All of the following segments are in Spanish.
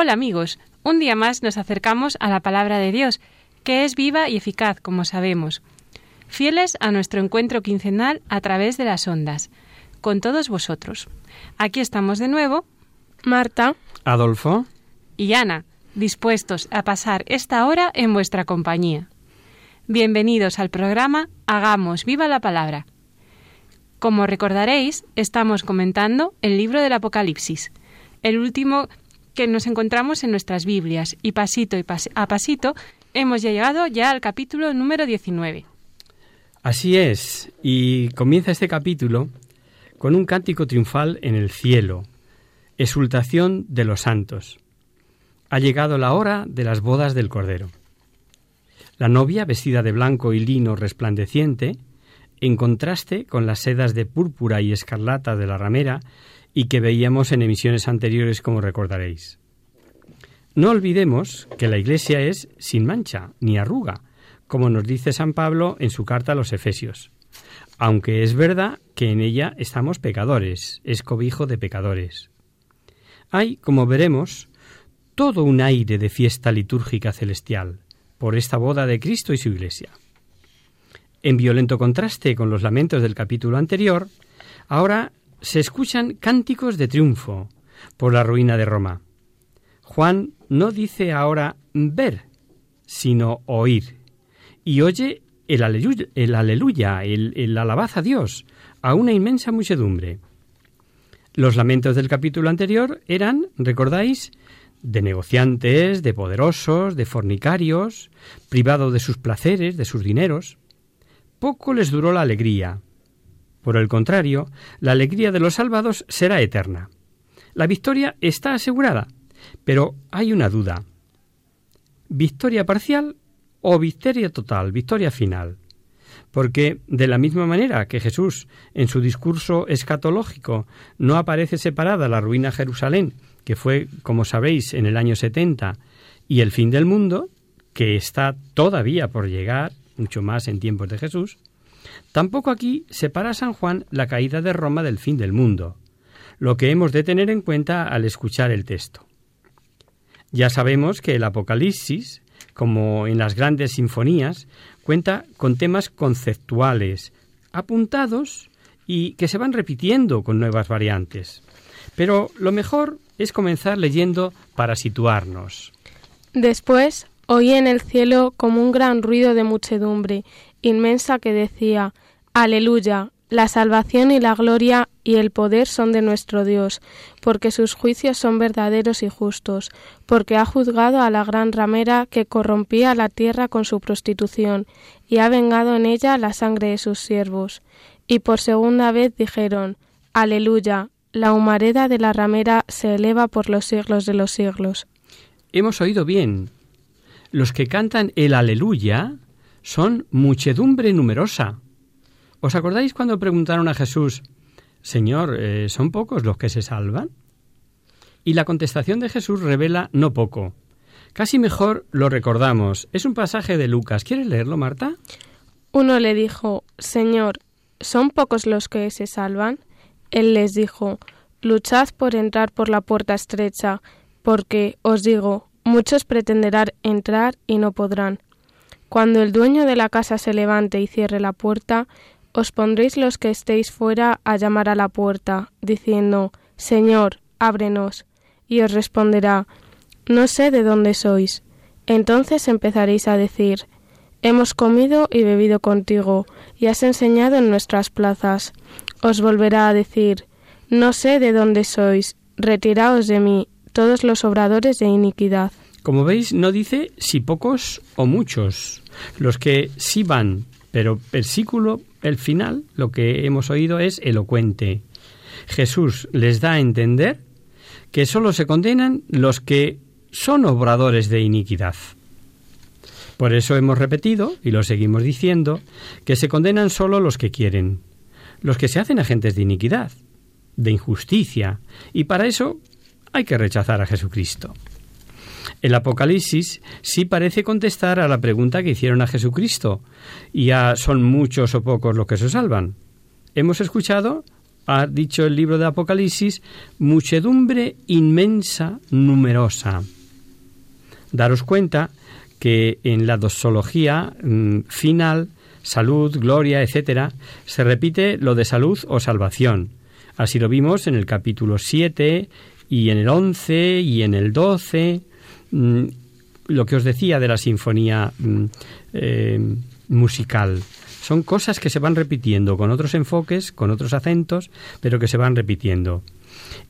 Hola amigos, un día más nos acercamos a la palabra de Dios, que es viva y eficaz, como sabemos. Fieles a nuestro encuentro quincenal a través de las ondas, con todos vosotros. Aquí estamos de nuevo, Marta Adolfo, y Ana, dispuestos a pasar esta hora en vuestra compañía. Bienvenidos al programa Hagamos viva la palabra. Como recordaréis, estamos comentando el libro del Apocalipsis, el último que nos encontramos en nuestras Biblias, y pasito y a pasito hemos llegado ya al capítulo número 19. así es, y comienza este capítulo con un cántico triunfal en el cielo, exultación de los santos. Ha llegado la hora de las bodas del Cordero. La novia, vestida de blanco y lino resplandeciente, en contraste con las sedas de púrpura y escarlata de la ramera y que veíamos en emisiones anteriores, como recordaréis. No olvidemos que la Iglesia es sin mancha ni arruga, como nos dice San Pablo en su carta a los Efesios. Aunque es verdad que en ella estamos pecadores, es cobijo de pecadores. Hay, como veremos, todo un aire de fiesta litúrgica celestial por esta boda de Cristo y su Iglesia. En violento contraste con los lamentos del capítulo anterior, ahora se escuchan cánticos de triunfo por la ruina de Roma. Juan no dice ahora ver, sino oír, y oye el aleluya, el, el alabaz a Dios, a una inmensa muchedumbre. Los lamentos del capítulo anterior eran, recordáis, de negociantes, de poderosos, de fornicarios, privados de sus placeres, de sus dineros. Poco les duró la alegría. Por el contrario, la alegría de los salvados será eterna. La victoria está asegurada, pero hay una duda. ¿Victoria parcial o victoria total, victoria final? Porque de la misma manera que Jesús en su discurso escatológico no aparece separada la ruina Jerusalén, que fue, como sabéis, en el año 70, y el fin del mundo, que está todavía por llegar, mucho más en tiempos de Jesús, tampoco aquí separa San Juan la caída de Roma del fin del mundo, lo que hemos de tener en cuenta al escuchar el texto. Ya sabemos que el Apocalipsis, como en las grandes sinfonías, cuenta con temas conceptuales, apuntados y que se van repitiendo con nuevas variantes. Pero lo mejor es comenzar leyendo para situarnos. Después oí en el cielo como un gran ruido de muchedumbre inmensa que decía Aleluya, la salvación y la gloria y el poder son de nuestro Dios, porque sus juicios son verdaderos y justos, porque ha juzgado a la gran ramera que corrompía la tierra con su prostitución, y ha vengado en ella la sangre de sus siervos. Y por segunda vez dijeron Aleluya, la humareda de la ramera se eleva por los siglos de los siglos. Hemos oído bien. Los que cantan el aleluya son muchedumbre numerosa. ¿Os acordáis cuando preguntaron a Jesús, Señor, eh, ¿son pocos los que se salvan? Y la contestación de Jesús revela no poco. Casi mejor lo recordamos. Es un pasaje de Lucas. ¿Quieres leerlo, Marta? Uno le dijo, Señor, ¿son pocos los que se salvan? Él les dijo, Luchad por entrar por la puerta estrecha, porque, os digo, muchos pretenderán entrar y no podrán. Cuando el dueño de la casa se levante y cierre la puerta, os pondréis los que estéis fuera a llamar a la puerta, diciendo, Señor, ábrenos. Y os responderá, No sé de dónde sois. Entonces empezaréis a decir, Hemos comido y bebido contigo, y has enseñado en nuestras plazas. Os volverá a decir, No sé de dónde sois, retiraos de mí, todos los obradores de iniquidad. Como veis, no dice si pocos o muchos. Los que sí van, pero versículo, el final, lo que hemos oído es elocuente. Jesús les da a entender que sólo se condenan los que son obradores de iniquidad. Por eso hemos repetido, y lo seguimos diciendo, que se condenan solo los que quieren, los que se hacen agentes de iniquidad, de injusticia, y para eso hay que rechazar a Jesucristo. El Apocalipsis sí parece contestar a la pregunta que hicieron a Jesucristo, y son muchos o pocos los que se salvan. Hemos escuchado, ha dicho el libro de Apocalipsis, muchedumbre inmensa, numerosa. Daros cuenta que en la dosología mm, final, salud, gloria, etcétera, se repite lo de salud o salvación. Así lo vimos en el capítulo 7 y en el 11 y en el 12. Mm, lo que os decía de la sinfonía mm, eh, musical. Son cosas que se van repitiendo con otros enfoques, con otros acentos, pero que se van repitiendo.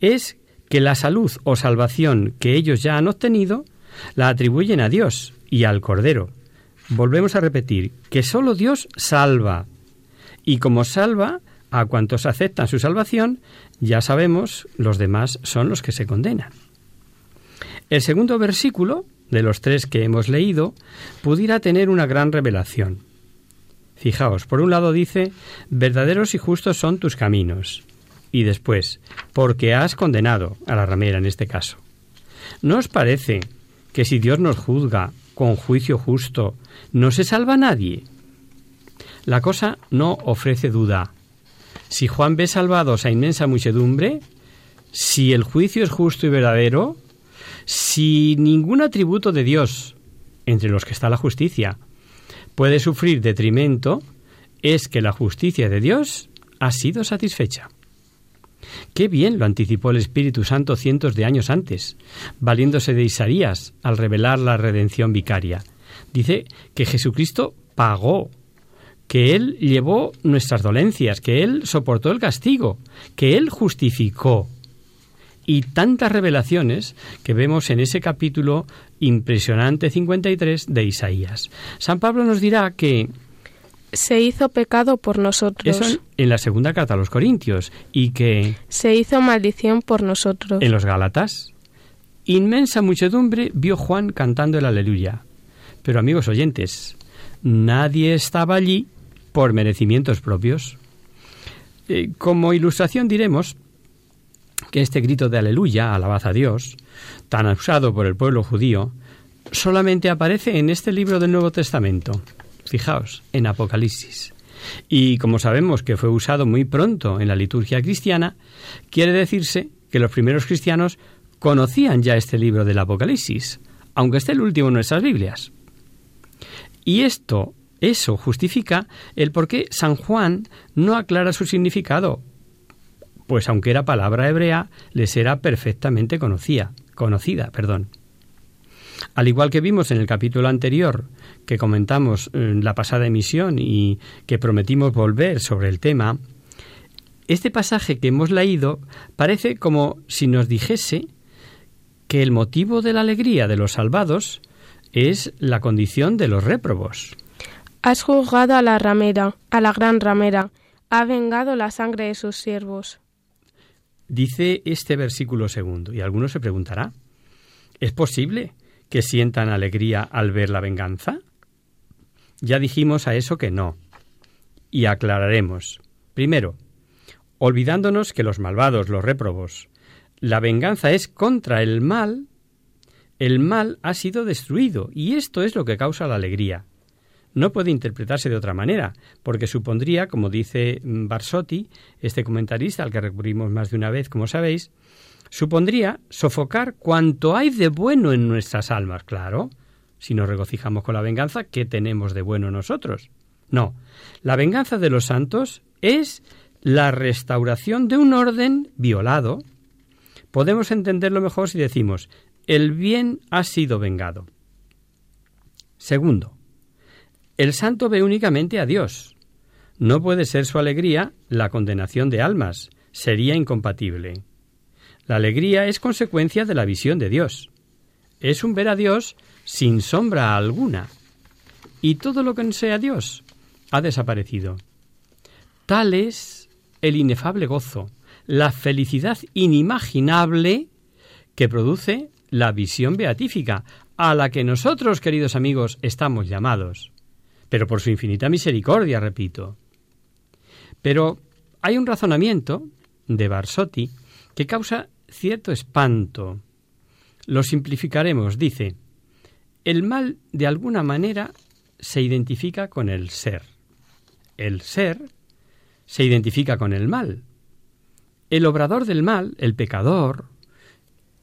Es que la salud o salvación que ellos ya han obtenido la atribuyen a Dios y al Cordero. Volvemos a repetir que sólo Dios salva. Y como salva a cuantos aceptan su salvación, ya sabemos, los demás son los que se condenan. El segundo versículo, de los tres que hemos leído, pudiera tener una gran revelación. Fijaos, por un lado dice, verdaderos y justos son tus caminos. Y después, porque has condenado a la ramera en este caso. ¿No os parece que si Dios nos juzga con juicio justo, no se salva nadie? La cosa no ofrece duda. Si Juan ve salvados a inmensa muchedumbre, si el juicio es justo y verdadero, si ningún atributo de Dios, entre los que está la justicia, puede sufrir detrimento, es que la justicia de Dios ha sido satisfecha. Qué bien lo anticipó el Espíritu Santo cientos de años antes, valiéndose de Isaías al revelar la redención vicaria. Dice que Jesucristo pagó, que Él llevó nuestras dolencias, que Él soportó el castigo, que Él justificó. Y tantas revelaciones que vemos en ese capítulo impresionante 53 de Isaías. San Pablo nos dirá que se hizo pecado por nosotros. Eso en la segunda carta a los Corintios. Y que... Se hizo maldición por nosotros. En los Gálatas. Inmensa muchedumbre vio Juan cantando el aleluya. Pero amigos oyentes, nadie estaba allí por merecimientos propios. Eh, como ilustración diremos que este grito de aleluya, alabad a Dios, tan usado por el pueblo judío, solamente aparece en este libro del Nuevo Testamento fijaos, en Apocalipsis. Y como sabemos que fue usado muy pronto en la liturgia cristiana, quiere decirse que los primeros cristianos conocían ya este libro del Apocalipsis, aunque esté el último en nuestras Biblias. Y esto, eso justifica el por qué San Juan no aclara su significado, pues aunque era palabra hebrea, les era perfectamente conocida, conocida, perdón. Al igual que vimos en el capítulo anterior, que comentamos en la pasada emisión y que prometimos volver sobre el tema, este pasaje que hemos leído parece como si nos dijese que el motivo de la alegría de los salvados es la condición de los réprobos. Has juzgado a la ramera, a la gran ramera, ha vengado la sangre de sus siervos. Dice este versículo segundo, y alguno se preguntará, ¿es posible que sientan alegría al ver la venganza? Ya dijimos a eso que no. Y aclararemos. Primero, olvidándonos que los malvados, los réprobos, la venganza es contra el mal, el mal ha sido destruido y esto es lo que causa la alegría. No puede interpretarse de otra manera, porque supondría, como dice Barsotti, este comentarista al que recurrimos más de una vez, como sabéis, supondría sofocar cuanto hay de bueno en nuestras almas, claro. Si nos regocijamos con la venganza, ¿qué tenemos de bueno nosotros? No, la venganza de los santos es la restauración de un orden violado. Podemos entenderlo mejor si decimos, el bien ha sido vengado. Segundo, el santo ve únicamente a Dios. No puede ser su alegría la condenación de almas, sería incompatible. La alegría es consecuencia de la visión de Dios. Es un ver a Dios sin sombra alguna. Y todo lo que sea Dios ha desaparecido. Tal es el inefable gozo, la felicidad inimaginable que produce la visión beatífica, a la que nosotros, queridos amigos, estamos llamados. Pero por su infinita misericordia, repito. Pero hay un razonamiento de Barsotti que causa cierto espanto. Lo simplificaremos, dice, el mal de alguna manera se identifica con el ser. El ser se identifica con el mal. El obrador del mal, el pecador,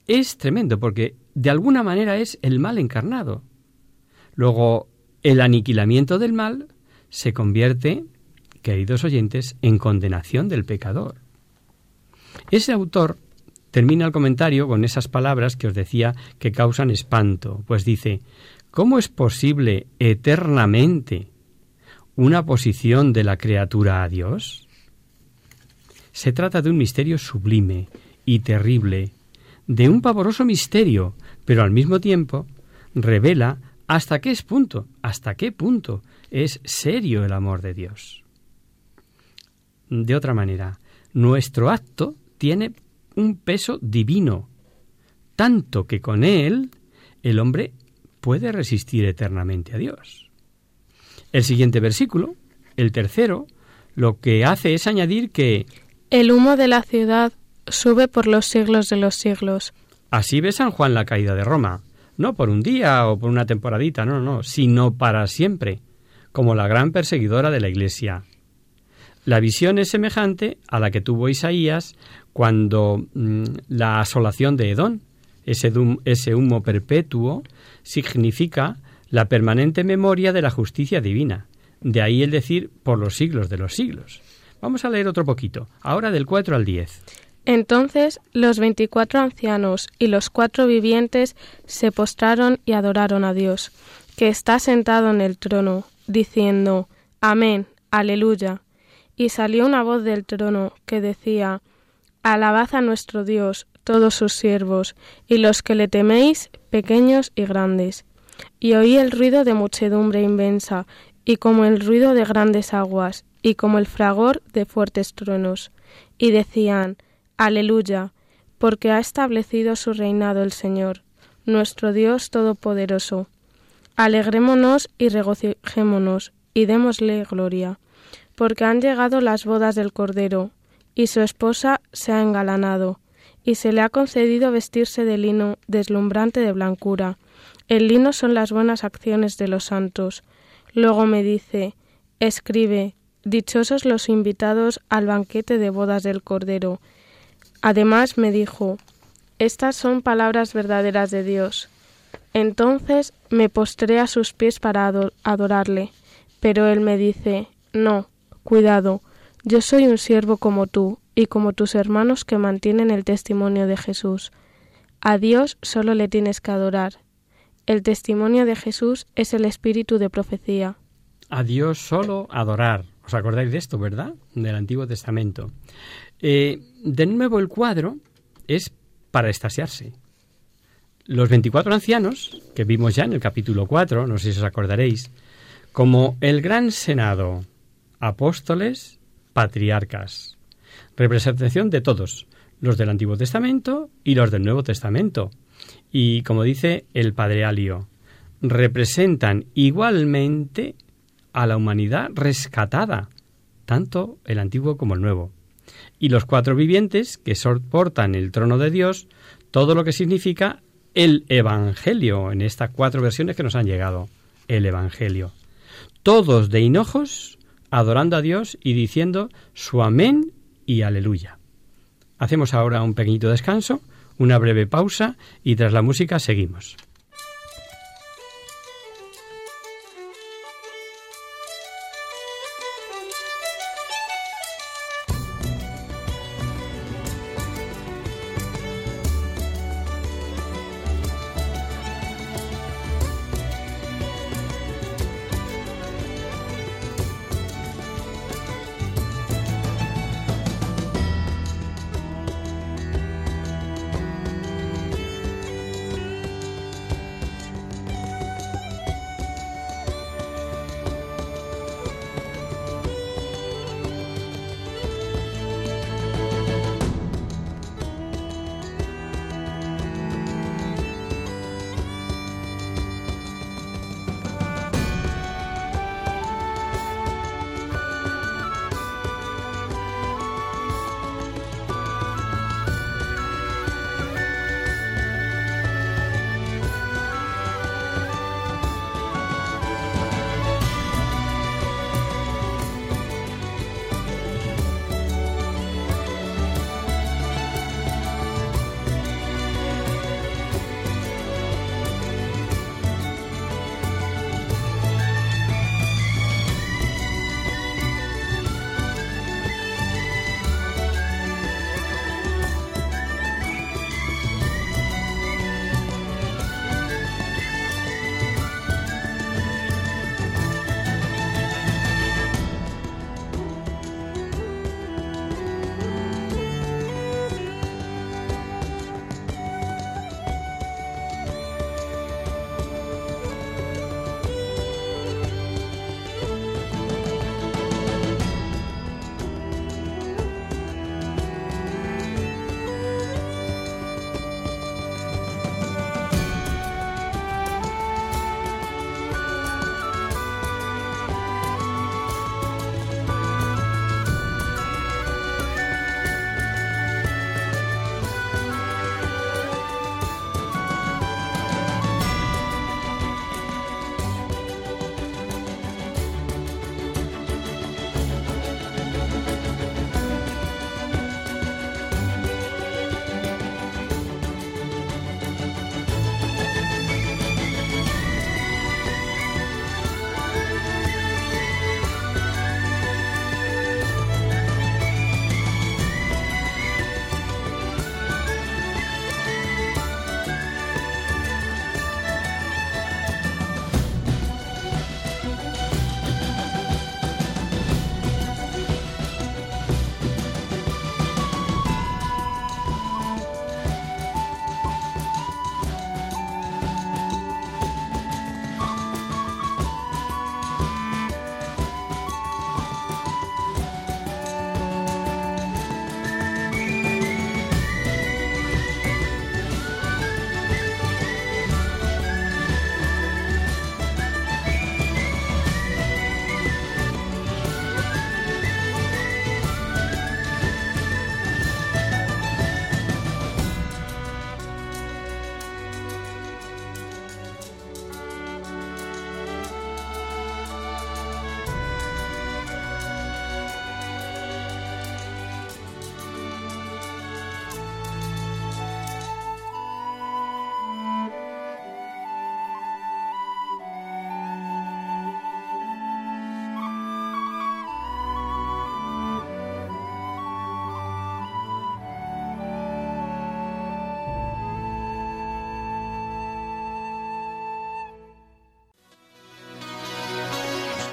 es tremendo porque de alguna manera es el mal encarnado. Luego, el aniquilamiento del mal se convierte, queridos oyentes, en condenación del pecador. Ese autor termina el comentario con esas palabras que os decía que causan espanto, pues dice, ¿cómo es posible eternamente una posición de la criatura a Dios? Se trata de un misterio sublime y terrible, de un pavoroso misterio, pero al mismo tiempo revela hasta qué es punto, hasta qué punto es serio el amor de Dios. De otra manera, nuestro acto tiene un peso divino, tanto que con él el hombre puede resistir eternamente a Dios. El siguiente versículo, el tercero, lo que hace es añadir que el humo de la ciudad sube por los siglos de los siglos. Así ve San Juan la caída de Roma, no por un día o por una temporadita, no, no, sino para siempre, como la gran perseguidora de la Iglesia. La visión es semejante a la que tuvo Isaías cuando mm, la asolación de Edón, ese, ese humo perpetuo, significa la permanente memoria de la justicia divina. De ahí el decir por los siglos de los siglos. Vamos a leer otro poquito, ahora del 4 al 10. Entonces los veinticuatro ancianos y los cuatro vivientes se postraron y adoraron a Dios, que está sentado en el trono, diciendo Amén, aleluya. Y salió una voz del trono que decía Alabad a nuestro Dios, todos sus siervos, y los que le teméis, pequeños y grandes. Y oí el ruido de muchedumbre inmensa, y como el ruido de grandes aguas, y como el fragor de fuertes truenos. Y decían Aleluya, porque ha establecido su reinado el Señor, nuestro Dios Todopoderoso. Alegrémonos y regocijémonos, y démosle gloria, porque han llegado las bodas del Cordero, y su esposa se ha engalanado, y se le ha concedido vestirse de lino deslumbrante de blancura. El lino son las buenas acciones de los santos. Luego me dice, escribe, dichosos los invitados al banquete de bodas del Cordero. Además me dijo, Estas son palabras verdaderas de Dios. Entonces me postré a sus pies para adorarle, pero él me dice, No, cuidado, yo soy un siervo como tú y como tus hermanos que mantienen el testimonio de Jesús. A Dios solo le tienes que adorar. El testimonio de Jesús es el espíritu de profecía. A Dios solo adorar. ¿Os acordáis de esto, verdad? Del Antiguo Testamento. Eh, de nuevo, el cuadro es para estasiarse. Los 24 ancianos, que vimos ya en el capítulo 4, no sé si os acordaréis, como el gran senado, apóstoles, patriarcas, representación de todos, los del Antiguo Testamento y los del Nuevo Testamento. Y como dice el Padre Alio, representan igualmente a la humanidad rescatada, tanto el Antiguo como el Nuevo y los cuatro vivientes que soportan el trono de Dios, todo lo que significa el Evangelio, en estas cuatro versiones que nos han llegado, el Evangelio. Todos de hinojos, adorando a Dios y diciendo su amén y aleluya. Hacemos ahora un pequeñito descanso, una breve pausa y tras la música seguimos.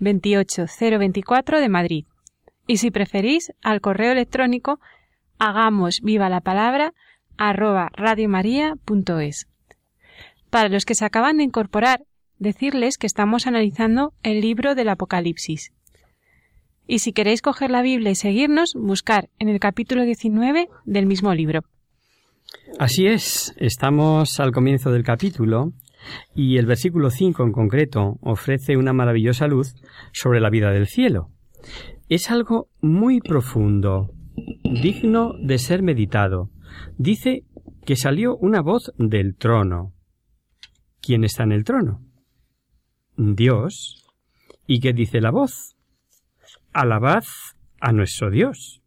28024 de Madrid. Y si preferís, al correo electrónico hagamos viva la palabra arroba radiomaria.es. Para los que se acaban de incorporar, decirles que estamos analizando el libro del Apocalipsis. Y si queréis coger la Biblia y seguirnos, buscar en el capítulo 19 del mismo libro. Así es, estamos al comienzo del capítulo y el versículo 5 en concreto ofrece una maravillosa luz sobre la vida del cielo. Es algo muy profundo, digno de ser meditado. Dice que salió una voz del trono. ¿Quién está en el trono? Dios. ¿Y qué dice la voz? Alabad a nuestro Dios.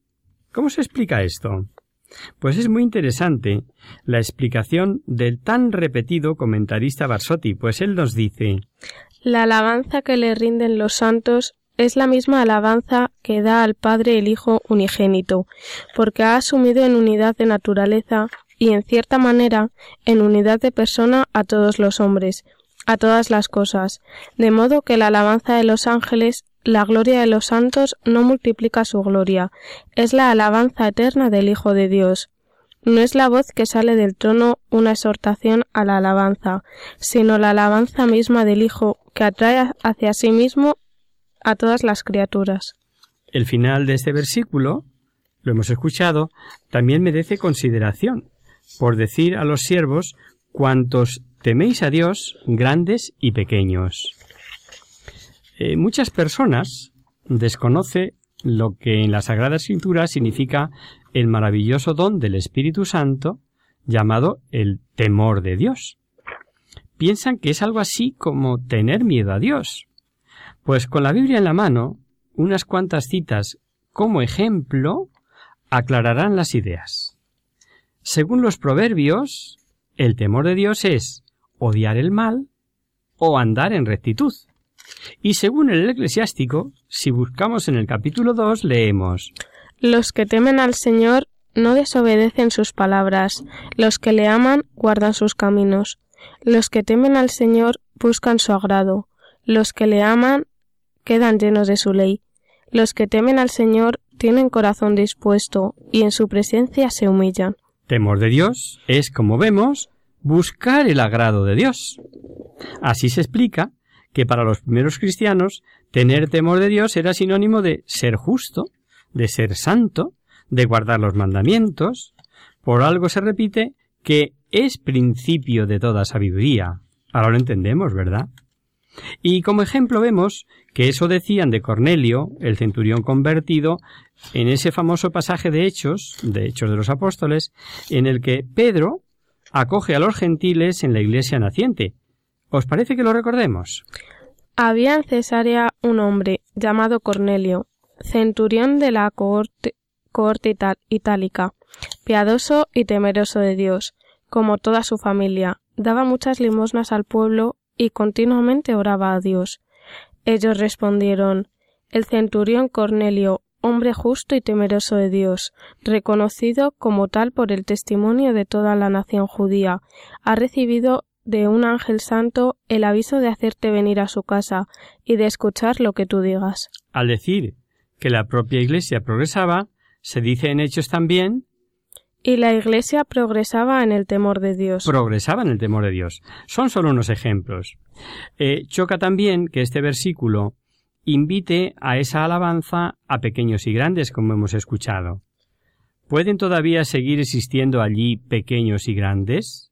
¿Cómo se explica esto? Pues es muy interesante la explicación del tan repetido comentarista Barsotti, pues él nos dice La alabanza que le rinden los santos es la misma alabanza que da al Padre el Hijo unigénito, porque ha asumido en unidad de naturaleza y en cierta manera en unidad de persona a todos los hombres, a todas las cosas, de modo que la alabanza de los ángeles la gloria de los santos no multiplica su gloria, es la alabanza eterna del Hijo de Dios. No es la voz que sale del trono una exhortación a la alabanza, sino la alabanza misma del Hijo que atrae hacia sí mismo a todas las criaturas. El final de este versículo, lo hemos escuchado, también merece consideración, por decir a los siervos cuantos teméis a Dios, grandes y pequeños. Eh, muchas personas desconocen lo que en la Sagrada Escritura significa el maravilloso don del Espíritu Santo llamado el temor de Dios. Piensan que es algo así como tener miedo a Dios. Pues con la Biblia en la mano, unas cuantas citas como ejemplo aclararán las ideas. Según los proverbios, el temor de Dios es odiar el mal o andar en rectitud. Y según el eclesiástico, si buscamos en el capítulo 2, leemos. Los que temen al Señor no desobedecen sus palabras, los que le aman guardan sus caminos, los que temen al Señor buscan su agrado, los que le aman quedan llenos de su ley, los que temen al Señor tienen corazón dispuesto y en su presencia se humillan. Temor de Dios es, como vemos, buscar el agrado de Dios. Así se explica que para los primeros cristianos tener temor de Dios era sinónimo de ser justo, de ser santo, de guardar los mandamientos. Por algo se repite que es principio de toda sabiduría. Ahora lo entendemos, ¿verdad? Y como ejemplo vemos que eso decían de Cornelio, el centurión convertido, en ese famoso pasaje de Hechos, de Hechos de los Apóstoles, en el que Pedro acoge a los gentiles en la iglesia naciente, ¿Os parece que lo recordemos? Había en Cesarea un hombre llamado Cornelio, centurión de la cohorte, itálica, piadoso y temeroso de Dios, como toda su familia, daba muchas limosnas al pueblo y continuamente oraba a Dios. Ellos respondieron El centurión Cornelio, hombre justo y temeroso de Dios, reconocido como tal por el testimonio de toda la nación judía, ha recibido de un ángel santo el aviso de hacerte venir a su casa y de escuchar lo que tú digas. Al decir que la propia Iglesia progresaba, se dice en Hechos también y la Iglesia progresaba en el temor de Dios. Progresaba en el temor de Dios. Son solo unos ejemplos. Eh, choca también que este versículo invite a esa alabanza a pequeños y grandes, como hemos escuchado. ¿Pueden todavía seguir existiendo allí pequeños y grandes?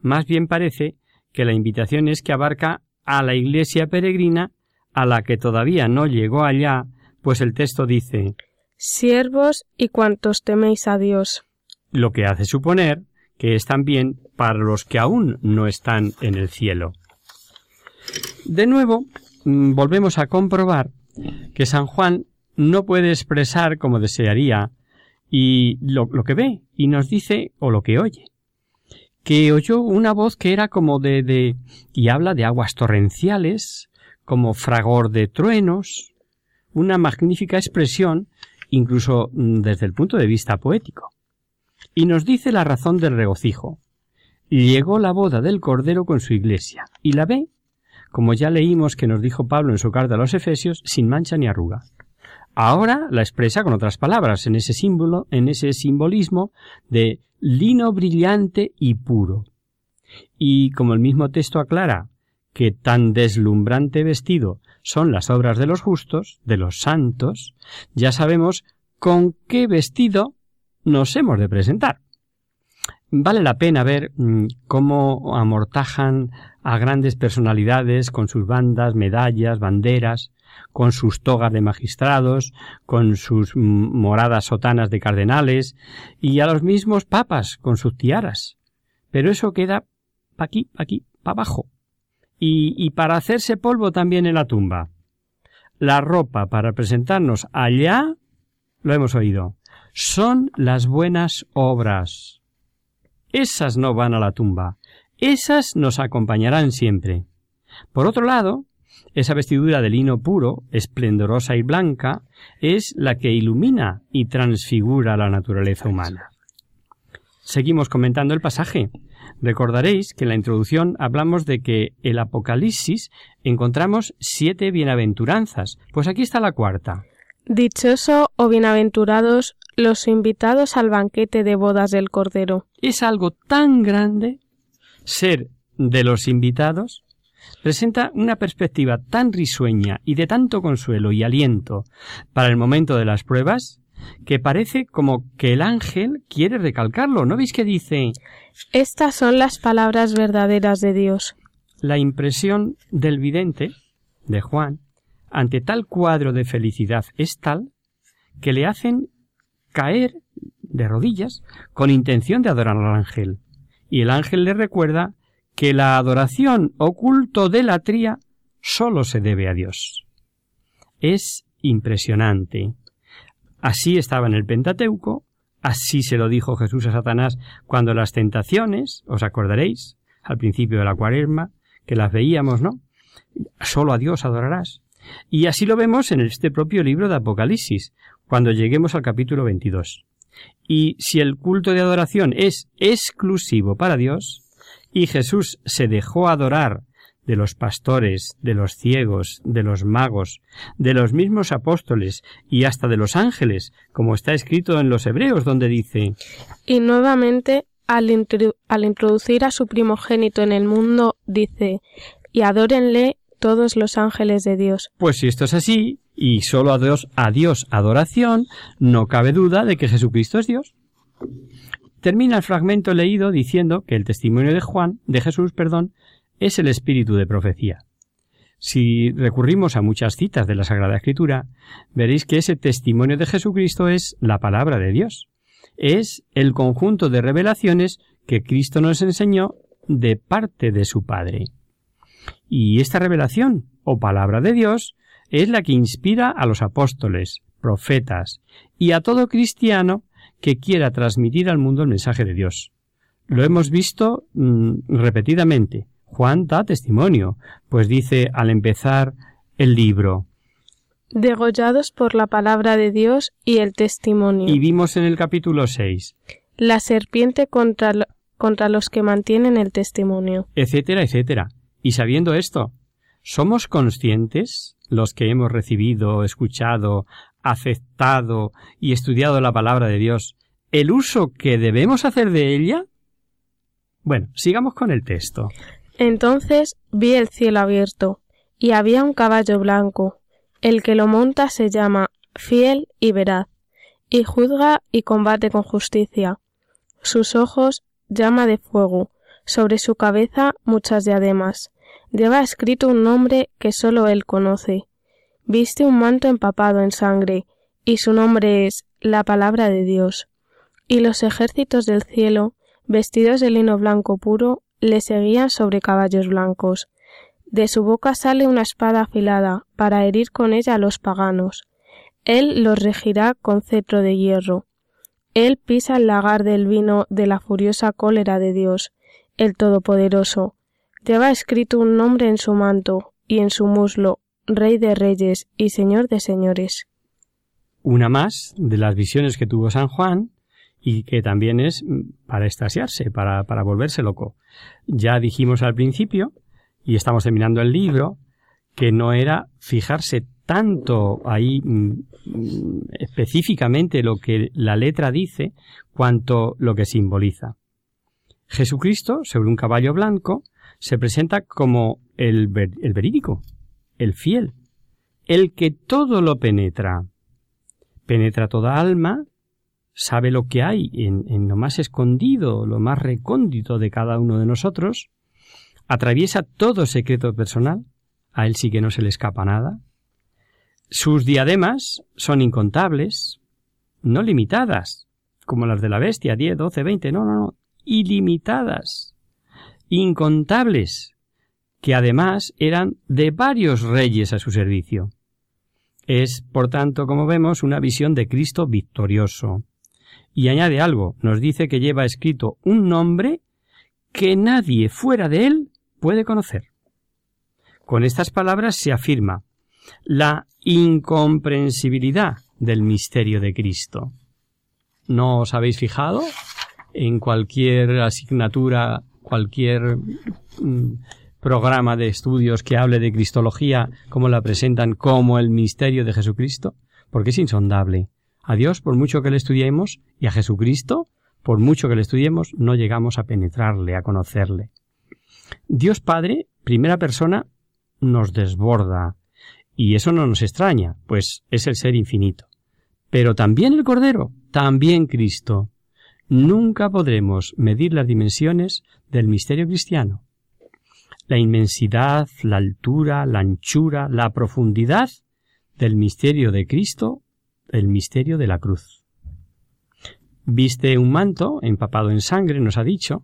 Más bien parece que la invitación es que abarca a la iglesia peregrina a la que todavía no llegó allá, pues el texto dice Siervos y cuantos teméis a Dios. Lo que hace suponer que es también para los que aún no están en el cielo. De nuevo, mm, volvemos a comprobar que San Juan no puede expresar como desearía y lo, lo que ve y nos dice o lo que oye que oyó una voz que era como de, de y habla de aguas torrenciales, como fragor de truenos, una magnífica expresión, incluso mm, desde el punto de vista poético. Y nos dice la razón del regocijo. Llegó la boda del Cordero con su iglesia, y la ve, como ya leímos que nos dijo Pablo en su carta a los Efesios, sin mancha ni arruga. Ahora la expresa con otras palabras, en ese símbolo, en ese simbolismo de lino brillante y puro. Y como el mismo texto aclara que tan deslumbrante vestido son las obras de los justos, de los santos, ya sabemos con qué vestido nos hemos de presentar. Vale la pena ver mm, cómo amortajan a grandes personalidades con sus bandas, medallas, banderas, con sus togas de magistrados, con sus moradas sotanas de cardenales, y a los mismos papas con sus tiaras. Pero eso queda pa' aquí, pa' aquí, pa' abajo. Y, y para hacerse polvo también en la tumba. La ropa para presentarnos allá, lo hemos oído, son las buenas obras. Esas no van a la tumba, esas nos acompañarán siempre. Por otro lado, esa vestidura de lino puro, esplendorosa y blanca, es la que ilumina y transfigura la naturaleza humana. Seguimos comentando el pasaje. Recordaréis que en la introducción hablamos de que el Apocalipsis encontramos siete bienaventuranzas, pues aquí está la cuarta. Dichoso o bienaventurados los invitados al banquete de bodas del Cordero. Es algo tan grande ser de los invitados presenta una perspectiva tan risueña y de tanto consuelo y aliento para el momento de las pruebas que parece como que el ángel quiere recalcarlo. ¿No veis que dice? Estas son las palabras verdaderas de Dios. La impresión del vidente, de Juan, ante tal cuadro de felicidad es tal que le hacen caer de rodillas con intención de adorar al ángel. Y el ángel le recuerda que la adoración o culto de la tría sólo se debe a Dios. Es impresionante. Así estaba en el Pentateuco, así se lo dijo Jesús a Satanás cuando las tentaciones, os acordaréis, al principio de la cuaresma, que las veíamos, ¿no? Solo a Dios adorarás. Y así lo vemos en este propio libro de Apocalipsis, cuando lleguemos al capítulo 22. Y si el culto de adoración es exclusivo para Dios, y Jesús se dejó adorar de los pastores, de los ciegos, de los magos, de los mismos apóstoles y hasta de los ángeles, como está escrito en los Hebreos, donde dice Y nuevamente, al, al introducir a su primogénito en el mundo, dice Y adórenle todos los ángeles de Dios. Pues si esto es así, y solo a Dios, a Dios adoración, no cabe duda de que Jesucristo es Dios. Termina el fragmento leído diciendo que el testimonio de Juan, de Jesús, perdón, es el espíritu de profecía. Si recurrimos a muchas citas de la Sagrada Escritura, veréis que ese testimonio de Jesucristo es la palabra de Dios. Es el conjunto de revelaciones que Cristo nos enseñó de parte de su Padre. Y esta revelación, o palabra de Dios, es la que inspira a los apóstoles, profetas y a todo cristiano que quiera transmitir al mundo el mensaje de Dios. Lo hemos visto mm, repetidamente. Juan da testimonio, pues dice al empezar el libro Degollados por la palabra de Dios y el testimonio. Y vimos en el capítulo 6 La serpiente contra, contra los que mantienen el testimonio. Etcétera, etcétera. Y sabiendo esto, ¿somos conscientes, los que hemos recibido, escuchado, aceptado y estudiado la palabra de Dios, el uso que debemos hacer de ella? Bueno, sigamos con el texto. Entonces vi el cielo abierto, y había un caballo blanco. El que lo monta se llama fiel y veraz, y juzga y combate con justicia. Sus ojos llama de fuego, sobre su cabeza muchas diademas. Lleva escrito un nombre que sólo él conoce viste un manto empapado en sangre, y su nombre es la palabra de Dios. Y los ejércitos del cielo, vestidos de lino blanco puro, le seguían sobre caballos blancos. De su boca sale una espada afilada, para herir con ella a los paganos. Él los regirá con cetro de hierro. Él pisa el lagar del vino de la furiosa cólera de Dios, el Todopoderoso. Lleva escrito un nombre en su manto y en su muslo, Rey de Reyes y Señor de Señores. Una más de las visiones que tuvo San Juan y que también es mm, para extasiarse, para, para volverse loco. Ya dijimos al principio, y estamos terminando el libro, que no era fijarse tanto ahí mm, mm, específicamente lo que la letra dice, cuanto lo que simboliza. Jesucristo, sobre un caballo blanco, se presenta como el, el verídico, el fiel, el que todo lo penetra. Penetra toda alma, sabe lo que hay en, lo más escondido, lo más recóndito de cada uno de nosotros, atraviesa todo secreto personal, a él sí que no se le escapa nada. Sus diademas son incontables, no limitadas, como las de la bestia, 10, 12, 20, no, no, no, ilimitadas, incontables, que además eran de varios reyes a su servicio. Es, por tanto, como vemos, una visión de Cristo victorioso. Y añade algo, nos dice que lleva escrito un nombre que nadie fuera de él puede conocer. Con estas palabras se afirma la incomprensibilidad del misterio de Cristo. ¿No os habéis fijado? En cualquier asignatura, cualquier mm, programa de estudios que hable de Cristología, como la presentan como el misterio de Jesucristo, porque es insondable. A Dios, por mucho que le estudiemos, y a Jesucristo, por mucho que le estudiemos, no llegamos a penetrarle, a conocerle. Dios Padre, primera persona, nos desborda. Y eso no nos extraña, pues es el ser infinito. Pero también el Cordero, también Cristo. Nunca podremos medir las dimensiones del misterio cristiano. La inmensidad, la altura, la anchura, la profundidad del misterio de Cristo, el misterio de la cruz. Viste un manto empapado en sangre, nos ha dicho,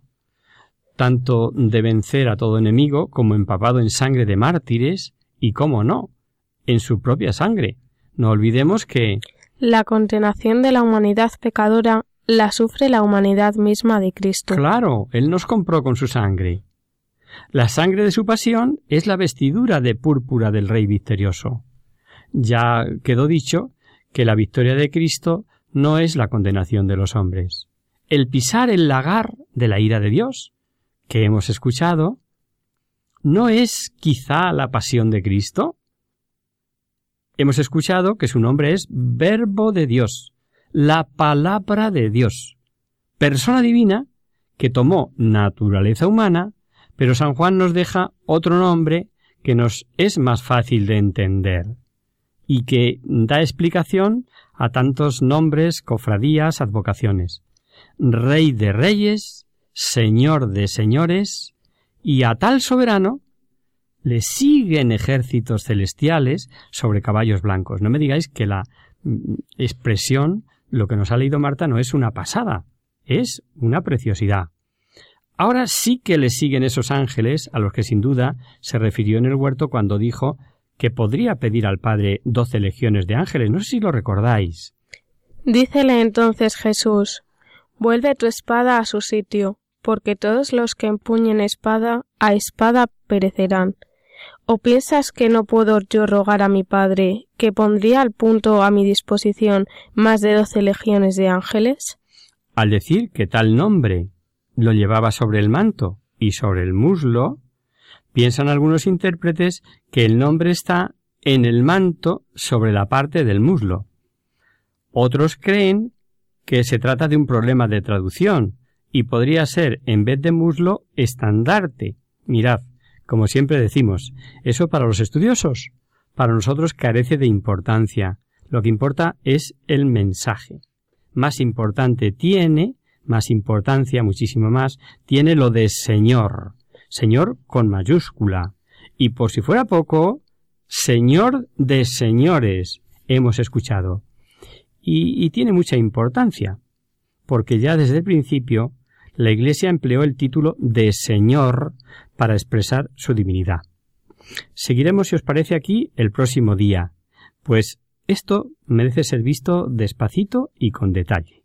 tanto de vencer a todo enemigo como empapado en sangre de mártires y, cómo no, en su propia sangre. No olvidemos que la condenación de la humanidad pecadora la sufre la humanidad misma de Cristo. Claro, Él nos compró con su sangre. La sangre de su pasión es la vestidura de púrpura del Rey victorioso. Ya quedó dicho que la victoria de Cristo no es la condenación de los hombres. El pisar el lagar de la ira de Dios que hemos escuchado, ¿no es quizá la pasión de Cristo? Hemos escuchado que su nombre es Verbo de Dios, la palabra de Dios, persona divina que tomó naturaleza humana, pero San Juan nos deja otro nombre que nos es más fácil de entender y que da explicación a tantos nombres, cofradías, advocaciones. Rey de reyes, Señor de señores, y a tal soberano le siguen ejércitos celestiales sobre caballos blancos. No me digáis que la mm, expresión, lo que nos ha leído Marta, no es una pasada, es una preciosidad. Ahora sí que le siguen esos ángeles a los que sin duda se refirió en el huerto cuando dijo que podría pedir al Padre doce legiones de ángeles. No sé si lo recordáis. Dícele entonces Jesús Vuelve tu espada a su sitio, porque todos los que empuñen espada, a espada perecerán. ¿O piensas que no puedo yo rogar a mi Padre, que pondría al punto a mi disposición más de doce legiones de ángeles? Al decir que tal nombre lo llevaba sobre el manto y sobre el muslo, piensan algunos intérpretes que el nombre está en el manto sobre la parte del muslo. Otros creen que se trata de un problema de traducción, y podría ser, en vez de muslo, estandarte. Mirad, como siempre decimos, eso para los estudiosos, para nosotros carece de importancia. Lo que importa es el mensaje. Más importante tiene, más importancia, muchísimo más, tiene lo de Señor. Señor con mayúscula. Y por si fuera poco, Señor de señores, hemos escuchado. Y, y tiene mucha importancia, porque ya desde el principio la Iglesia empleó el título de Señor para expresar su divinidad. Seguiremos, si os parece, aquí el próximo día, pues esto merece ser visto despacito y con detalle.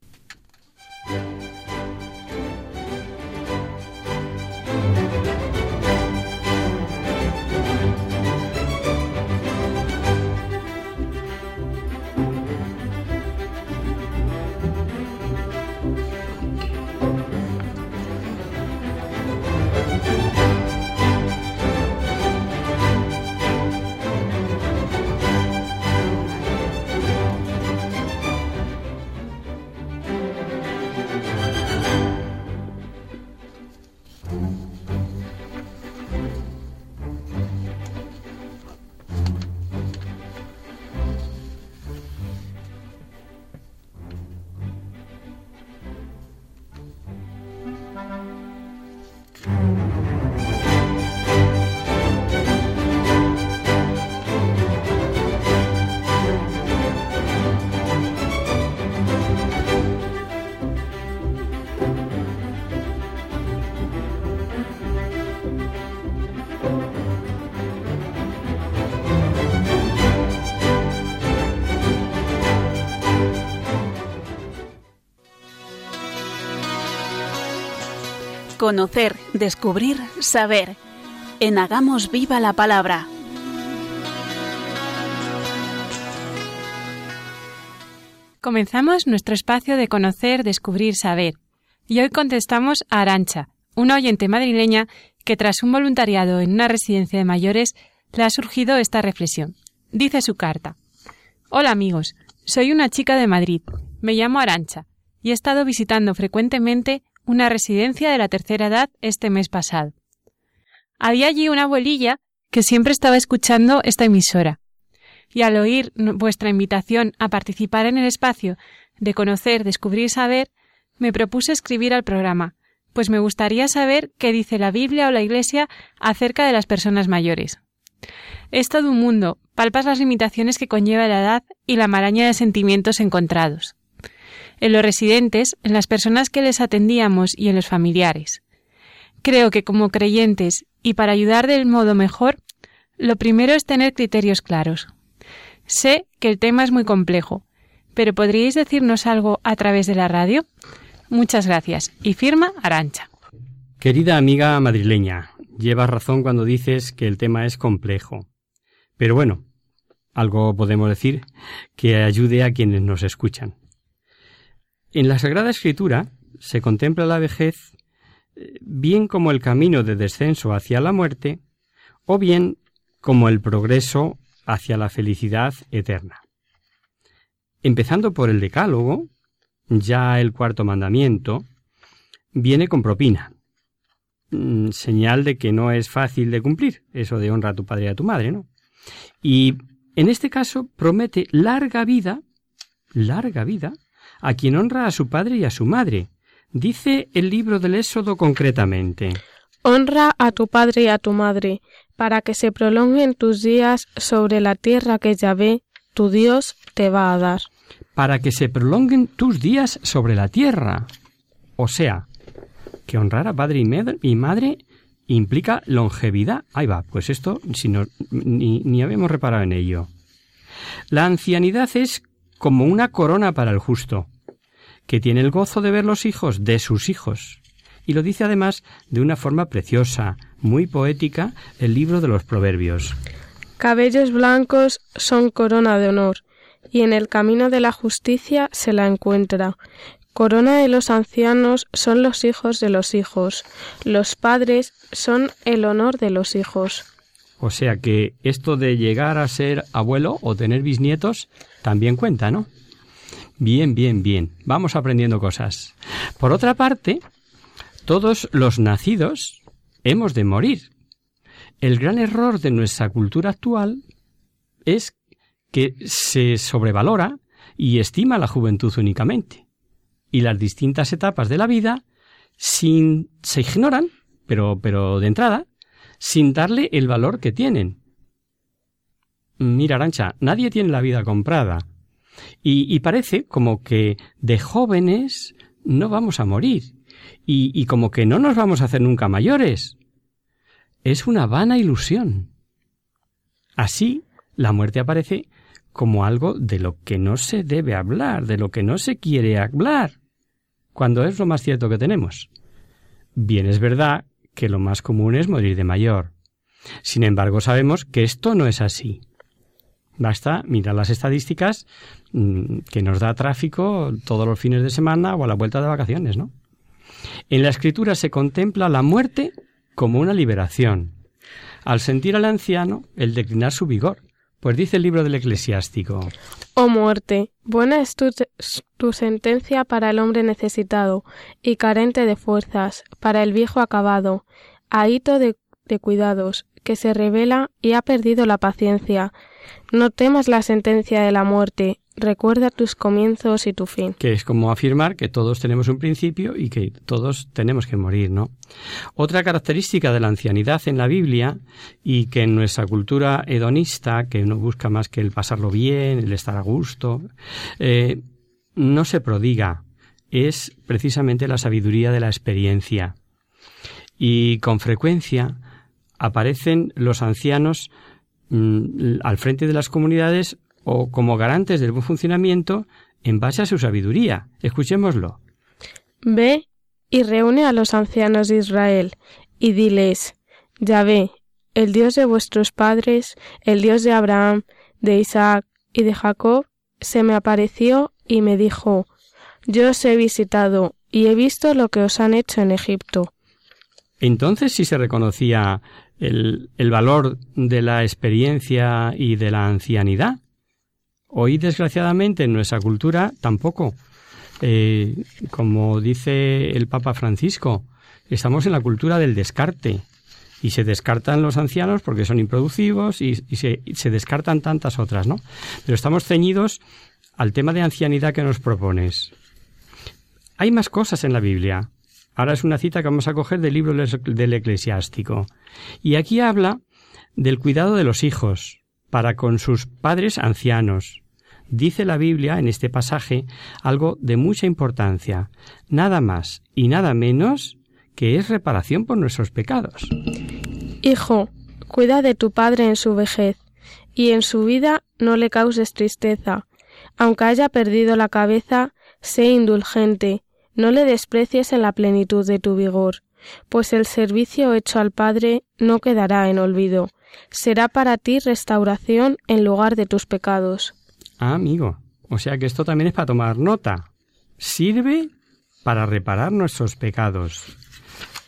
Conocer, descubrir, saber. En Hagamos Viva la Palabra. Comenzamos nuestro espacio de conocer, descubrir, saber. Y hoy contestamos a Arancha, una oyente madrileña que tras un voluntariado en una residencia de mayores le ha surgido esta reflexión. Dice su carta. Hola amigos, soy una chica de Madrid. Me llamo Arancha y he estado visitando frecuentemente una residencia de la tercera edad este mes pasado. Había allí una abuelilla que siempre estaba escuchando esta emisora. Y al oír vuestra invitación a participar en el espacio de conocer, descubrir saber, me propuse escribir al programa, pues me gustaría saber qué dice la Biblia o la Iglesia acerca de las personas mayores. Es todo un mundo, palpas las limitaciones que conlleva la edad y la maraña de sentimientos encontrados en los residentes, en las personas que les atendíamos y en los familiares. Creo que como creyentes y para ayudar del modo mejor, lo primero es tener criterios claros. Sé que el tema es muy complejo, pero ¿podríais decirnos algo a través de la radio? Muchas gracias. Y firma Arancha. Querida amiga madrileña, llevas razón cuando dices que el tema es complejo. Pero bueno, algo podemos decir que ayude a quienes nos escuchan. En la Sagrada Escritura se contempla la vejez eh, bien como el camino de descenso hacia la muerte o bien como el progreso hacia la felicidad eterna. Empezando por el decálogo, ya el cuarto mandamiento, viene con propina, mm, señal de que no es fácil de cumplir, eso de honra a tu padre y a tu madre, ¿no? Y en este caso promete larga vida, larga vida, a quien honra a su padre y a su madre. Dice el libro del Éxodo concretamente. Honra a tu padre y a tu madre, para que se prolonguen tus días sobre la tierra que Yahvé, tu Dios, te va a dar. Para que se prolonguen tus días sobre la tierra. O sea, que honrar a padre y, madre implica longevidad. Ahí va, pues esto si no, ni, ni habíamos reparado en ello. La ancianidad es como una corona para el justo, que tiene el gozo de ver los hijos de sus hijos. Y lo dice además de una forma preciosa, muy poética, el libro de los Proverbios. Cabellos blancos son corona de honor, y en el camino de la justicia se la encuentra. Corona de los ancianos son los hijos de los hijos, los padres son el honor de los hijos. O sea que esto de llegar a ser abuelo o tener bisnietos también cuenta, ¿no? Bien, bien, bien. Vamos aprendiendo cosas. Por otra parte, todos los nacidos hemos de morir. El gran error de nuestra cultura actual es que se sobrevalora y estima la juventud únicamente. Y las distintas etapas de la vida sin, se ignoran, pero, pero de entrada, sin darle el valor que tienen. Mira, Arancha, nadie tiene la vida comprada. Y, parece como que de jóvenes no vamos a morir. Y, como que no nos vamos a hacer nunca mayores. Es una vana ilusión. Así, la muerte aparece como algo de lo que no se debe hablar, de lo que no se quiere hablar, cuando es lo más cierto que tenemos. Bien es verdad que lo más común es morir de mayor. Sin embargo, sabemos que esto no es así. Basta mirar las estadísticas mm, que nos da tráfico todos los fines de semana o a la vuelta de vacaciones, ¿no? En la escritura se contempla la muerte como una liberación, al sentir al anciano el declinar su vigor. Pues dice el libro del eclesiástico. Oh muerte, buena es tu, tu, sentencia para el hombre necesitado y carente de fuerzas, para el viejo acabado, ahito de, de cuidados, que se revela y ha perdido la paciencia. No temas la sentencia de la muerte, recuerda tus comienzos y tu fin. Que es como afirmar que todos tenemos un principio y que todos tenemos que morir, ¿no? Otra característica de la ancianidad en la Biblia y que en nuestra cultura hedonista, que no busca más que el pasarlo bien, el estar a gusto, eh, no se prodiga, es precisamente la sabiduría de la experiencia. Y con frecuencia aparecen los ancianos al frente de las comunidades o como garantes del buen funcionamiento en base a su sabiduría. Escuchémoslo. Ve y reúne a los ancianos de Israel y diles, Yahvé, el Dios de vuestros padres, el Dios de Abraham, de Isaac y de Jacob, se me apareció y me dijo, Yo os he visitado y he visto lo que os han hecho en Egipto. Entonces sí se reconocía el, el valor de la experiencia y de la ancianidad. Hoy, desgraciadamente, en nuestra cultura tampoco. Eh, como dice el Papa Francisco, estamos en la cultura del descarte. Y se descartan los ancianos porque son improductivos y, se, se, descartan tantas otras, ¿no? Pero estamos ceñidos al tema de ancianidad que nos propones. Hay más cosas en la Biblia. Ahora es una cita que vamos a coger del libro del eclesiástico. Y aquí habla del cuidado de los hijos para con sus padres ancianos, dice la Biblia en este pasaje algo de mucha importancia, nada más y nada menos que es reparación por nuestros pecados. Hijo, cuida de tu padre en su vejez, y en su vida no le causes tristeza. Aunque haya perdido la cabeza, sé indulgente, no le desprecies en la plenitud de tu vigor, pues el servicio hecho al Padre no quedará en olvido, será para ti restauración en lugar de tus pecados. Ah, amigo. O sea que esto también es para tomar nota. Sirve para reparar nuestros pecados.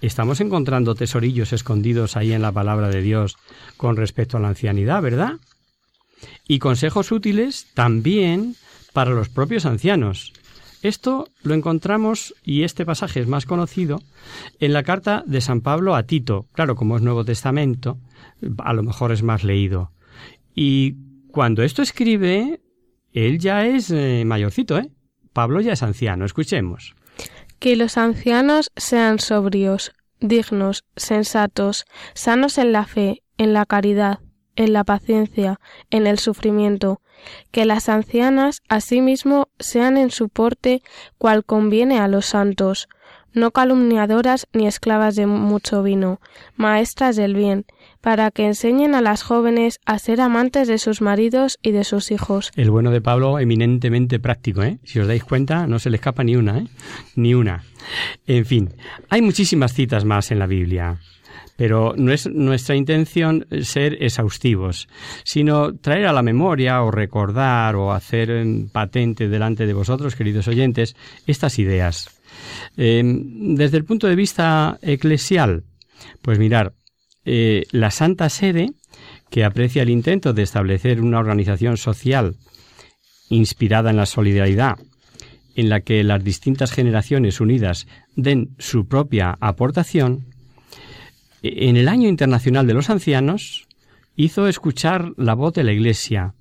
Estamos encontrando tesorillos escondidos ahí en la palabra de Dios con respecto a la ancianidad, ¿verdad? Y consejos útiles también para los propios ancianos. Esto lo encontramos, y este pasaje es más conocido, en la carta de San Pablo a Tito. Claro, como es Nuevo Testamento, a lo mejor es más leído. Y cuando esto escribe, él ya es eh, mayorcito, ¿eh? Pablo ya es anciano. Escuchemos. Que los ancianos sean sobrios, dignos, sensatos, sanos en la fe, en la caridad, en la paciencia, en el sufrimiento, que las ancianas asimismo sean en su porte cual conviene a los santos, no calumniadoras ni esclavas de mucho vino, maestras del bien, para que enseñen a las jóvenes a ser amantes de sus maridos y de sus hijos. El bueno de Pablo eminentemente práctico, ¿eh? Si os dais cuenta, no se le escapa ni una, ¿eh? Ni una. En fin, hay muchísimas citas más en la Biblia. Pero no es nuestra intención ser exhaustivos, sino traer a la memoria o recordar o hacer patente delante de vosotros, queridos oyentes, estas ideas. Eh, desde el punto de vista eclesial, pues mirar, eh, la Santa Sede, que aprecia el intento de establecer una organización social inspirada en la solidaridad, en la que las distintas generaciones unidas den su propia aportación, en el Año Internacional de los Ancianos hizo escuchar la voz de la Iglesia,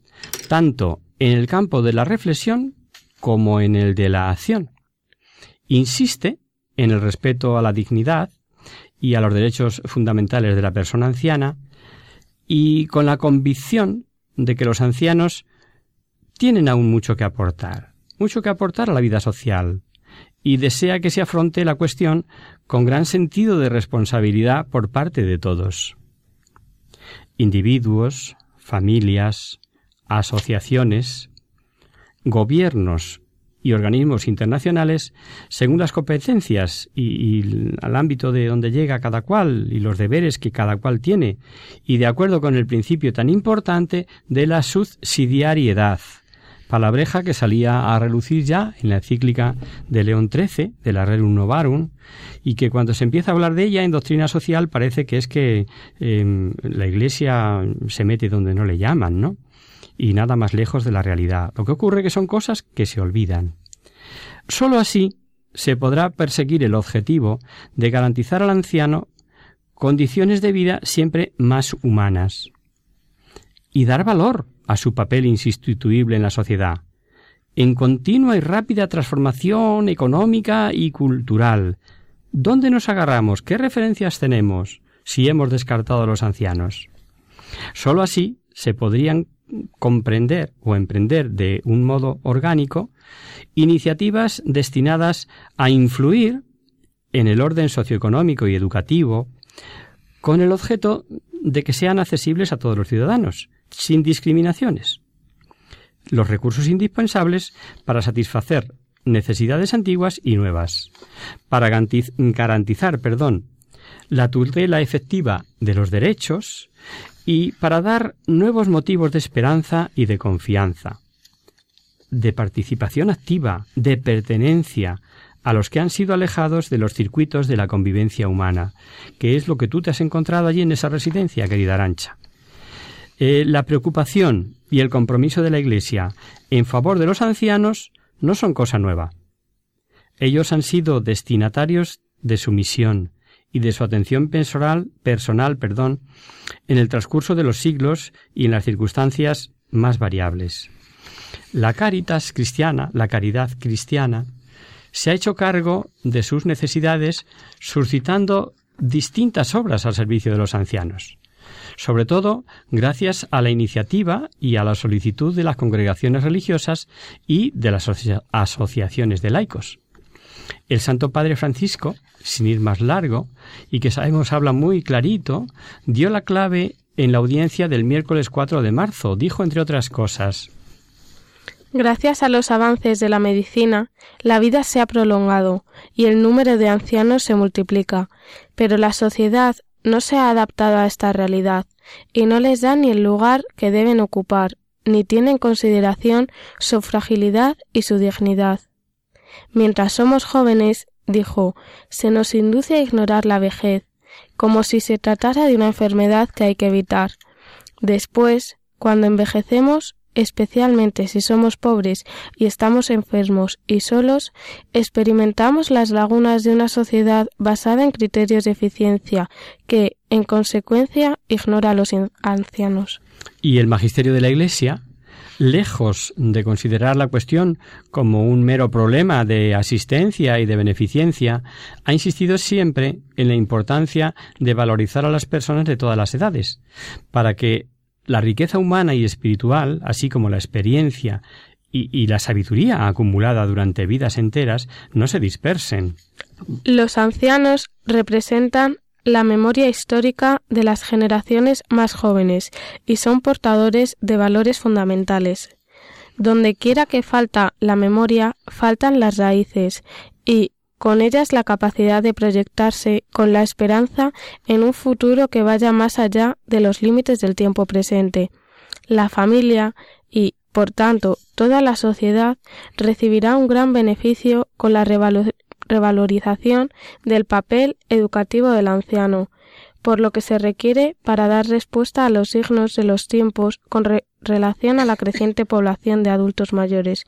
tanto en el campo de la reflexión como en el de la acción. Insiste en el respeto a la dignidad, y a los derechos fundamentales de la persona anciana y con la convicción de que los ancianos tienen aún mucho que aportar, mucho que aportar a la vida social, y desea que se afronte la cuestión con gran sentido de responsabilidad por parte de todos. Individuos, familias, asociaciones, gobiernos y organismos internacionales según las competencias y, al ámbito de donde llega cada cual y los deberes que cada cual tiene y de acuerdo con el principio tan importante de la subsidiariedad palabreja que salía a relucir ya en la encíclica de León XIII, de la Rerum Novarum, y que cuando se empieza a hablar de ella en doctrina social parece que es que em, la Iglesia se mete donde no le llaman, ¿no? y nada más lejos de la realidad. Lo que ocurre que son cosas que se olvidan. Sólo así se podrá perseguir el objetivo de garantizar al anciano condiciones de vida siempre más humanas y dar valor a su papel insustituible en la sociedad, en continua y rápida transformación económica y cultural. ¿Dónde nos agarramos? ¿Qué referencias tenemos si hemos descartado a los ancianos? Sólo así se podrían comprender o emprender de un modo orgánico iniciativas destinadas a influir en el orden socioeconómico y educativo con el objeto de que sean accesibles a todos los ciudadanos, sin discriminaciones. Los recursos indispensables para satisfacer necesidades antiguas y nuevas, para garantizar, perdón, la tutela efectiva de los derechos y para dar nuevos motivos de esperanza y de confianza, de participación activa, de pertenencia a los que han sido alejados de los circuitos de la convivencia humana, que es lo que tú te has encontrado allí en esa residencia, querida Arancha. Eh, la preocupación y el compromiso de la Iglesia en favor de los ancianos no son cosa nueva. Ellos han sido destinatarios de su misión, y de su atención personal, personal perdón, en el transcurso de los siglos y en las circunstancias más variables. La caritas cristiana, la caridad cristiana, se ha hecho cargo de sus necesidades suscitando distintas obras al servicio de los ancianos, sobre todo gracias a la iniciativa y a la solicitud de las congregaciones religiosas y de las asociaciones de laicos. El Santo Padre Francisco, sin ir más largo, y que sabemos habla muy clarito, dio la clave en la audiencia del miércoles 4 de marzo. Dijo, entre otras cosas, Gracias a los avances de la medicina, la vida se ha prolongado y el número de ancianos se multiplica, pero la sociedad no se ha adaptado a esta realidad y no les da ni el lugar que deben ocupar, ni tiene en consideración su fragilidad y su dignidad. Mientras somos jóvenes, dijo, se nos induce a ignorar la vejez, como si se tratara de una enfermedad que hay que evitar. Después, cuando envejecemos, especialmente si somos pobres y estamos enfermos y solos, experimentamos las lagunas de una sociedad basada en criterios de eficiencia que, en consecuencia, ignora a los ancianos. Y el magisterio de la Iglesia lejos de considerar la cuestión como un mero problema de asistencia y de beneficencia, ha insistido siempre en la importancia de valorizar a las personas de todas las edades, para que la riqueza humana y espiritual, así como la experiencia y, la sabiduría acumulada durante vidas enteras no se dispersen. Los ancianos representan la memoria histórica de las generaciones más jóvenes y son portadores de valores fundamentales. Donde quiera que falta la memoria, faltan las raíces y con ellas la capacidad de proyectarse con la esperanza en un futuro que vaya más allá de los límites del tiempo presente. La familia y, por tanto, toda la sociedad recibirá un gran beneficio con la revalorización del papel educativo del anciano, por lo que se requiere para dar respuesta a los signos de los tiempos con relación a la creciente población de adultos mayores.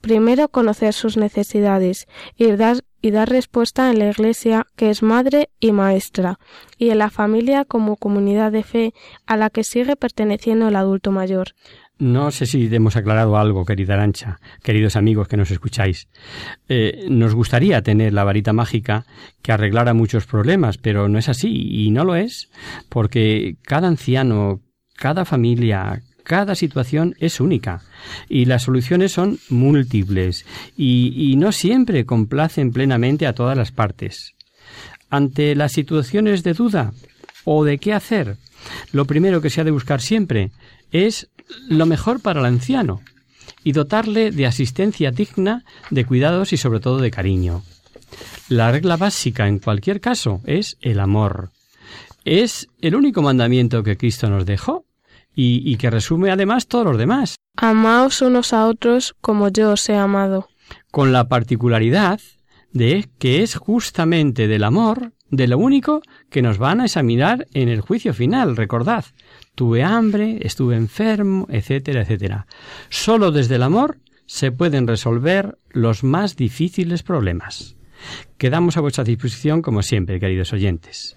Primero, conocer sus necesidades y dar, y dar respuesta en la Iglesia, que es madre y maestra, y en la familia como comunidad de fe a la que sigue perteneciendo el adulto mayor. No sé si hemos aclarado algo, querida Arancha, queridos amigos que nos escucháis. Eh, nos gustaría tener la varita mágica que arreglara muchos problemas, pero no es así y no lo es, porque cada anciano, cada familia, cada situación es única y las soluciones son múltiples y, no siempre complacen plenamente a todas las partes. Ante las situaciones de duda o de qué hacer, lo primero que se ha de buscar siempre es lo mejor para el anciano y dotarle de asistencia digna, de cuidados y sobre todo de cariño. La regla básica en cualquier caso es el amor. Es el único mandamiento que Cristo nos dejó y, y que resume además todos los demás. Amaos unos a otros como yo os he amado. Con la particularidad de que es justamente del amor de lo único que nos van a examinar en el juicio final, recordad. Tuve hambre, estuve enfermo, etcétera, etcétera. Solo desde el amor se pueden resolver los más difíciles problemas. Quedamos a vuestra disposición como siempre, queridos oyentes.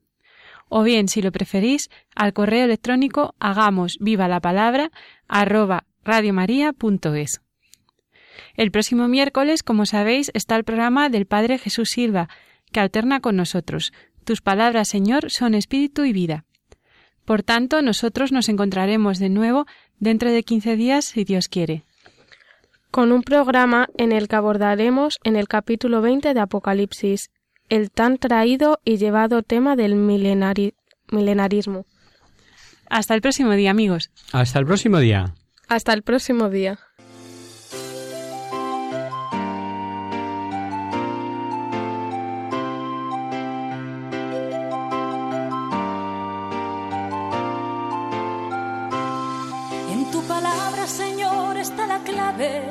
O bien, si lo preferís, al correo electrónico hagamos viva la palabra arroba. El próximo miércoles, como sabéis, está el programa del Padre Jesús Silva, que alterna con nosotros. Tus palabras, Señor, son espíritu y vida. Por tanto, nosotros nos encontraremos de nuevo dentro de quince días, si Dios quiere. Con un programa en el que abordaremos en el capítulo 20 de Apocalipsis el tan traído y llevado tema del milenari milenarismo. Hasta el próximo día, amigos. Hasta el próximo día. Hasta el próximo día. En tu palabra, Señor, está la clave.